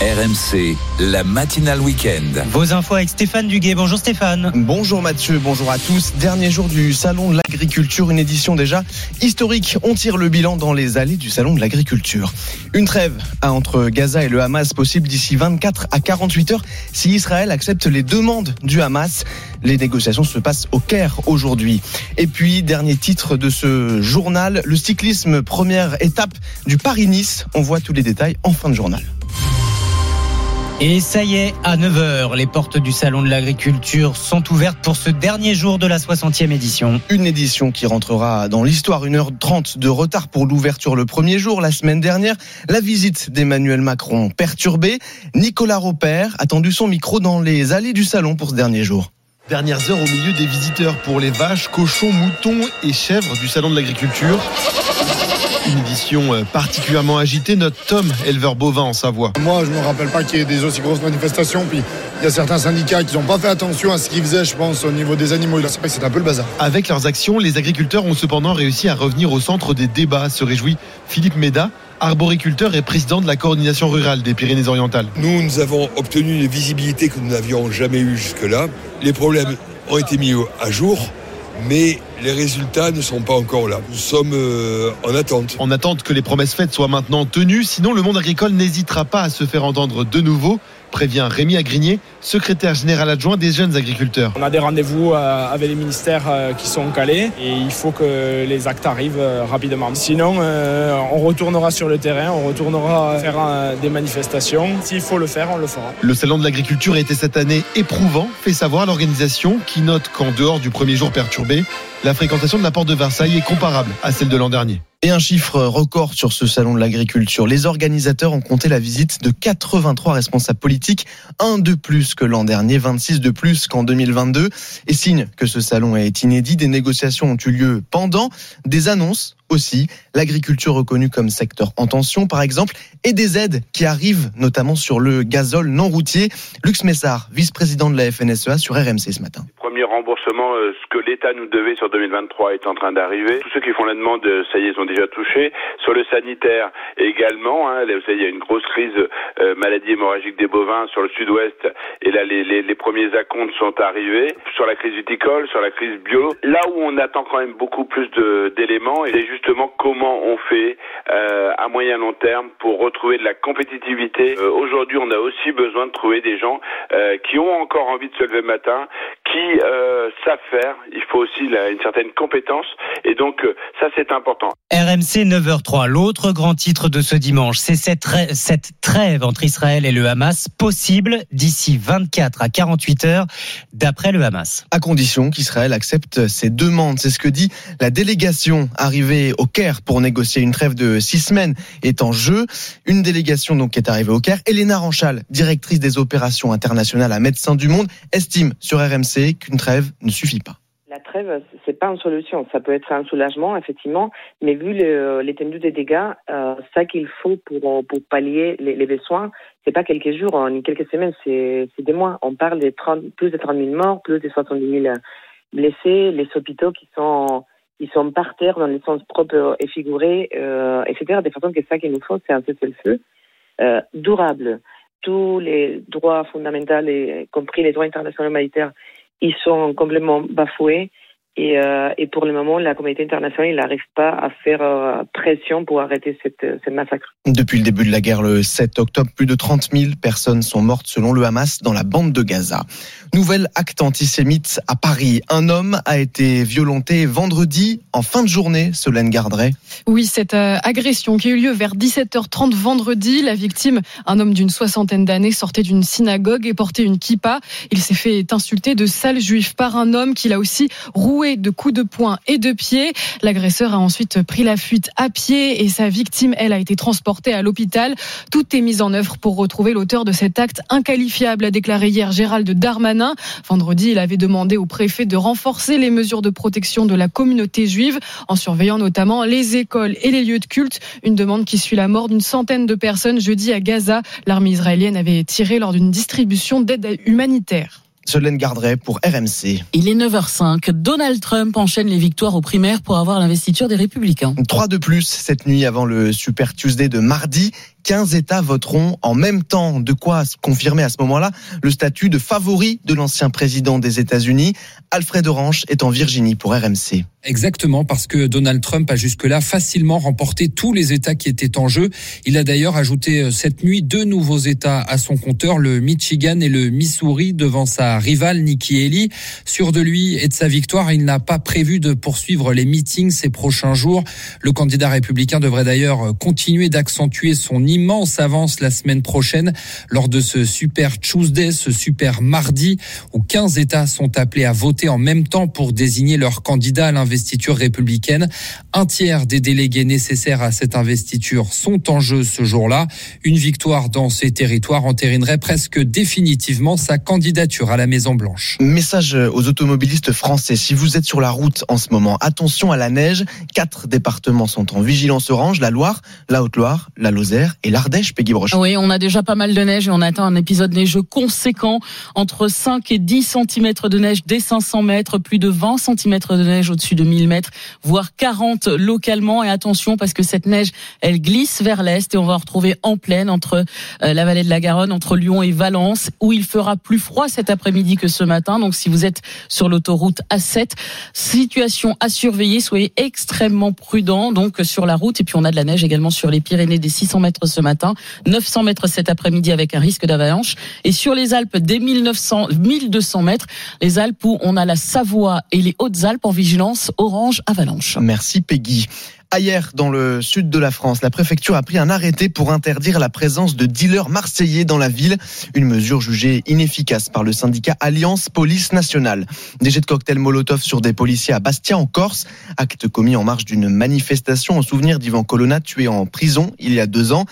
RMC, la matinale week-end. Vos infos avec Stéphane Duguet. Bonjour Stéphane. Bonjour Mathieu, bonjour à tous. Dernier jour du Salon de l'Agriculture, une édition déjà historique. On tire le bilan dans les allées du Salon de l'Agriculture. Une trêve entre Gaza et le Hamas possible d'ici 24 à 48 heures si Israël accepte les demandes du Hamas. Les négociations se passent au Caire aujourd'hui. Et puis, dernier titre de ce journal, le cyclisme, première étape du Paris-Nice. On voit tous les détails en fin de journal. Et ça y est, à 9h, les portes du Salon de l'Agriculture sont ouvertes pour ce dernier jour de la 60e édition. Une édition qui rentrera dans l'histoire. 1h30 de retard pour l'ouverture le premier jour. La semaine dernière, la visite d'Emmanuel Macron perturbée. Nicolas Robert a tendu son micro dans les allées du salon pour ce dernier jour. Dernières heures au milieu des visiteurs pour les vaches, cochons, moutons et chèvres du Salon de l'Agriculture. Une édition euh, particulièrement agitée. Notre Tom, éleveur bovin en Savoie. Moi, je ne me rappelle pas qu'il y ait des aussi grosses manifestations. Puis il y a certains syndicats qui n'ont pas fait attention à ce qu'ils faisaient, je pense, au niveau des animaux. C'est vrai que c'est un peu le bazar. Avec leurs actions, les agriculteurs ont cependant réussi à revenir au centre des débats, se réjouit Philippe Méda, arboriculteur et président de la coordination rurale des Pyrénées-Orientales. Nous, nous avons obtenu une visibilité que nous n'avions jamais eue jusque-là. Les problèmes ont été mis à jour mais les résultats ne sont pas encore là. Nous sommes euh, en attente. En attente que les promesses faites soient maintenant tenues, sinon le monde agricole n'hésitera pas à se faire entendre de nouveau prévient Rémi Agrigné, secrétaire général adjoint des jeunes agriculteurs. On a des rendez-vous euh, avec les ministères euh, qui sont calés et il faut que les actes arrivent euh, rapidement. Sinon, on retournera sur le terrain, on retournera faire des manifestations. S'il faut le faire, on le fera. Le salon de l'agriculture a été cette année éprouvant, fait savoir l'organisation qui note qu'en dehors du premier jour perturbé, la fréquentation de la porte de Versailles est comparable à celle de l'an dernier. Et un chiffre record sur ce salon de l'agriculture. Les organisateurs ont compté la visite de 83 responsables politiques, un de plus que l'an dernier, 26 de plus qu'en 2022. Et signe que ce salon est inédit, des négociations ont eu lieu pendant, des annonces aussi, l'agriculture reconnue comme secteur en tension par exemple, et des aides qui arrivent notamment sur le gazole non routier. Lux Messard, vice-président de la FNSEA sur RMC ce matin premier remboursement, euh, ce que l'État nous devait sur 2023 est en train d'arriver. Tous ceux qui font la demande, euh, ça y est, sont déjà touchés. Sur le sanitaire également, hein, vous savez, il y a une grosse crise euh, maladie hémorragique des bovins sur le sud-ouest, et là, les, les, les premiers acomptes sont arrivés. Sur la crise viticole, sur la crise bio, là où on attend quand même beaucoup plus d'éléments, c'est justement comment on fait euh, à moyen long terme pour retrouver de la compétitivité. Euh, Aujourd'hui, on a aussi besoin de trouver des gens euh, qui ont encore envie de se lever le matin, qui euh, savent faire. Il faut aussi une certaine compétence. Et donc, euh, ça, c'est important. RMC 9h03. L'autre grand titre de ce dimanche, c'est cette, cette trêve entre Israël et le Hamas possible d'ici 24 à 48 heures, d'après le Hamas. À condition qu'Israël accepte ses demandes. C'est ce que dit la délégation arrivée au Caire pour négocier une trêve de six semaines est en jeu. Une délégation donc qui est arrivée au Caire. Elena Ranchal, directrice des opérations internationales à Médecins du Monde, estime sur RMC qu'une trêve ne suffit pas. La trêve, c'est pas une solution. Ça peut être un soulagement, effectivement, mais vu l'étendue des dégâts, euh, ça qu'il faut pour, pallier les, les besoins, c'est pas quelques jours hein, ni quelques semaines, c'est des mois. On parle de 30, plus de 30 000 morts, plus de 70 000 blessés, les hôpitaux qui sont qui sont par terre dans le sens propre et figuré, euh, etc. De façon que ça qu'il nous faut, c'est un cessez-le-feu euh, durable. Tous les droits fondamentaux, y compris les droits internationaux humanitaires, ils sont complètement bafoués. Et, euh, et, pour le moment, la communauté internationale n'arrive pas à faire euh, pression pour arrêter cette, cette, massacre. Depuis le début de la guerre le 7 octobre, plus de 30 000 personnes sont mortes selon le Hamas dans la bande de Gaza. Nouvel acte antisémite à Paris. Un homme a été violenté vendredi en fin de journée, Solène Garderet. Oui, cette euh, agression qui a eu lieu vers 17h30 vendredi. La victime, un homme d'une soixantaine d'années, sortait d'une synagogue et portait une kippa. Il s'est fait insulter de sale juif par un homme qui l'a aussi roué de coups de poing et de pied. L'agresseur a ensuite pris la fuite à pied et sa victime, elle, a été transportée à l'hôpital. Tout est mis en œuvre pour retrouver l'auteur de cet acte inqualifiable, a déclaré hier Gérald Darmanin. Vendredi, il avait demandé au préfet de renforcer les mesures de protection de la communauté juive en surveillant notamment les écoles et les lieux de culte. Une demande qui suit la mort d'une centaine de personnes jeudi à Gaza. L'armée israélienne avait tiré lors d'une distribution d'aide humanitaire. Solène Garderet pour RMC. Il est 9h05. Donald Trump enchaîne les victoires aux primaires pour avoir l'investiture des Républicains. 3 de plus cette nuit avant le Super Tuesday de mardi. 15 États voteront en même temps. De quoi confirmer à ce moment-là le statut de favori de l'ancien président des États-Unis. Alfred Orange est en Virginie pour RMC. Exactement, parce que Donald Trump a jusque-là facilement remporté tous les États qui étaient en jeu. Il a d'ailleurs ajouté euh, cette nuit deux nouveaux États à son compteur, le Michigan et le Missouri, devant sa rivale Nikki Haley. Sûr de lui et de sa victoire, il n'a pas prévu de poursuivre les meetings ces prochains jours. Le candidat républicain devrait d'ailleurs euh, continuer d'accentuer son immense avance la semaine prochaine lors de ce Super Tuesday, ce Super Mardi, où 15 États sont appelés à voter en même temps pour désigner leur candidat à l'investiture républicaine. Un tiers des délégués nécessaires à cette investiture sont en jeu ce jour-là. Une victoire dans ces territoires entérinerait presque définitivement sa candidature à la Maison-Blanche. Message aux automobilistes français. Si vous êtes sur la route en ce moment, attention à la neige. Quatre départements sont en vigilance orange. La Loire, la Haute-Loire, la Lozère et l'Ardèche, Peggy Broche. Oui, on a déjà pas mal de neige et on attend un épisode neigeux conséquent. Entre 5 et 10 cm de neige dès 500 mètres, plus de 20 cm de neige au-dessus de 1000 mètres, voire 40 localement. Et attention parce que cette neige, elle glisse vers l'est et on va retrouver en pleine entre euh, la vallée de la Garonne, entre Lyon et Valence, où il fera plus froid cet après-midi que ce matin. Donc si vous êtes sur l'autoroute A7, situation à surveiller, soyez extrêmement prudents donc sur la route. Et puis on a de la neige également sur les Pyrénées des 600 mètres ce matin, 900 mètres cet après-midi avec un risque d'avalanche. Et sur les Alpes, dès 1900, 1200 mètres, les Alpes où on a la Savoie et les Hautes-Alpes en vigilance orange avalanche. Merci Peggy. Ailleurs, dans le sud de la France, la préfecture a pris un arrêté pour interdire la présence de dealers marseillais dans la ville. Une mesure jugée inefficace par le syndicat Alliance Police Nationale. Des jets de cocktails Molotov sur des policiers à Bastia, en Corse. Acte commis en marge d'une manifestation au souvenir d'Ivan Colonna, tué en prison il y a deux ans.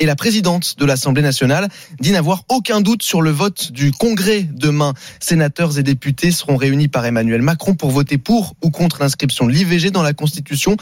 Et la présidente de l'Assemblée nationale dit n'avoir aucun doute sur le vote du Congrès demain. Sénateurs et députés seront réunis par Emmanuel Macron pour voter pour ou contre l'inscription de l'IVG dans la Constitution.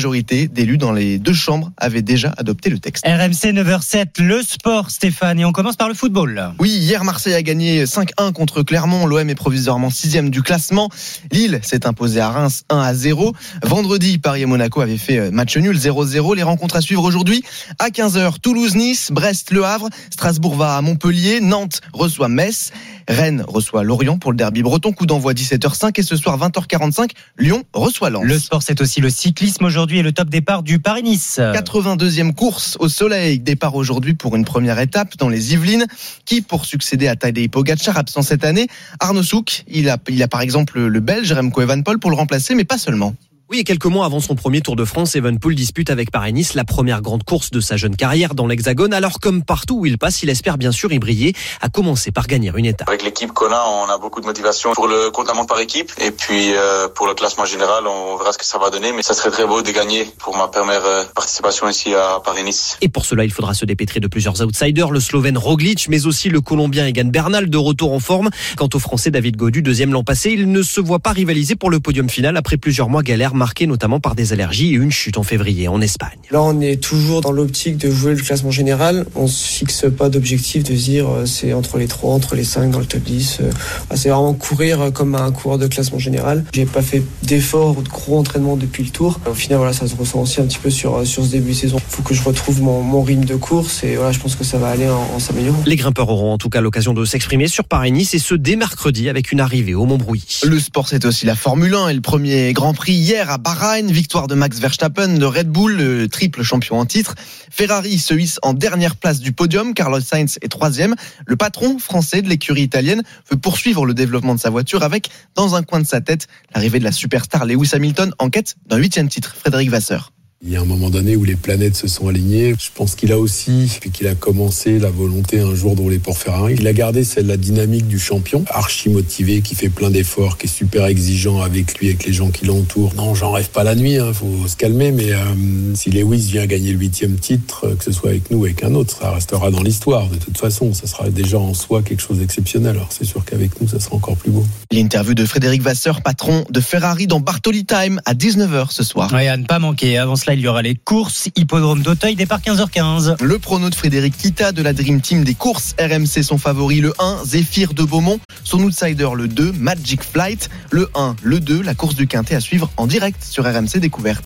Majorité d'élus dans les deux chambres avaient déjà adopté le texte. RMC 9h07, le sport, Stéphane. Et on commence par le football. Oui, hier, Marseille a gagné 5-1 contre Clermont. L'OM est provisoirement sixième du classement. Lille s'est imposé à Reims 1 à 0. Vendredi, Paris et Monaco avaient fait match nul 0-0. Les rencontres à suivre aujourd'hui à 15h. Toulouse-Nice, Brest-Le Havre, Strasbourg va à Montpellier, Nantes reçoit Metz. Rennes reçoit Lorient pour le derby breton. Coup d'envoi 17h05 et ce soir 20h45, Lyon reçoit Lens. Le sport, c'est aussi le cyclisme aujourd'hui et le top départ du Paris-Nice. 82e course au soleil. Départ aujourd'hui pour une première étape dans les Yvelines. Qui pour succéder à Tadej Pogacar, absent cette année? Arnaud Souk. Il a, il a par exemple le Belge Remco Evenepoel pour le remplacer, mais pas seulement. Oui, et quelques mois avant son premier Tour de France, Evenpool dispute avec Paris-Nice la première grande course de sa jeune carrière dans l'Hexagone. Alors, comme partout où il passe, il espère bien sûr y briller, à commencer par gagner une étape. Avec l'équipe qu'on a, on a beaucoup de motivation pour le compte par équipe. Et puis, euh, pour le classement général, on verra ce que ça va donner. Mais ça serait très beau de gagner pour ma première euh, participation ici à Paris-Nice. Et pour cela, il faudra se dépêtrer de plusieurs outsiders, le Slovène Roglic, mais aussi le Colombien Egan Bernal, de retour en forme. Quant au Français David Godu, deuxième l'an passé, il ne se voit pas rivaliser pour le podium final après plusieurs mois galères marqués notamment par des allergies et une chute en février en Espagne. Là, on est toujours dans l'optique de jouer le classement général. On se fixe pas d'objectif de se dire euh, c'est entre les 3, entre les 5 dans le top 10. Euh, c'est vraiment courir comme un coureur de classement général. J'ai pas fait d'efforts ou de gros entraînements depuis le tour. Au final, voilà, ça se ressent aussi un petit peu sur, euh, sur ce début de saison. Il faut que je retrouve mon, mon rythme de course et voilà, je pense que ça va aller en, en s'améliorant. Les grimpeurs auront en tout cas l'occasion de s'exprimer sur Paris-Nice et ce dès mercredi avec une arrivée au Montbrouilly. Le sport, c'est aussi la Formule 1 et le premier Grand Prix hier à Bahreïn. Victoire de Max Verstappen de Red Bull, le triple champion en titre. Ferrari se hisse en dernière place du podium. Carlos Sainz est troisième. Le patron français de l'écurie italienne veut poursuivre le développement de sa voiture avec, dans un coin de sa tête, l'arrivée de la superstar Lewis Hamilton en quête d'un huitième titre. Frédéric Vasseur. Il y a un moment donné où les planètes se sont alignées. Je pense qu'il a aussi, puis qu'il a commencé la volonté un jour de rouler pour Ferrari. Il a gardé celle la dynamique du champion, archi motivé, qui fait plein d'efforts, qui est super exigeant avec lui, avec les gens qui l'entourent. Non, j'en rêve pas la nuit, hein, faut se calmer, mais euh, si Lewis vient gagner le huitième titre, que ce soit avec nous ou avec un autre, ça restera dans l'histoire. De toute façon, ça sera déjà en soi quelque chose d'exceptionnel. Alors c'est sûr qu'avec nous, ça sera encore plus beau. L'interview de Frédéric Vasseur, patron de Ferrari dans Bartoli Time à 19h ce soir. Ouais, à ne pas manquer. Avant cela, il y aura les courses hippodrome d'Auteuil, départ 15h15. Le prono de Frédéric Kita de la Dream Team des courses RMC, son favori, le 1, Zéphyr de Beaumont. Son outsider, le 2, Magic Flight. Le 1, le 2, la course du Quintet à suivre en direct sur RMC Découverte.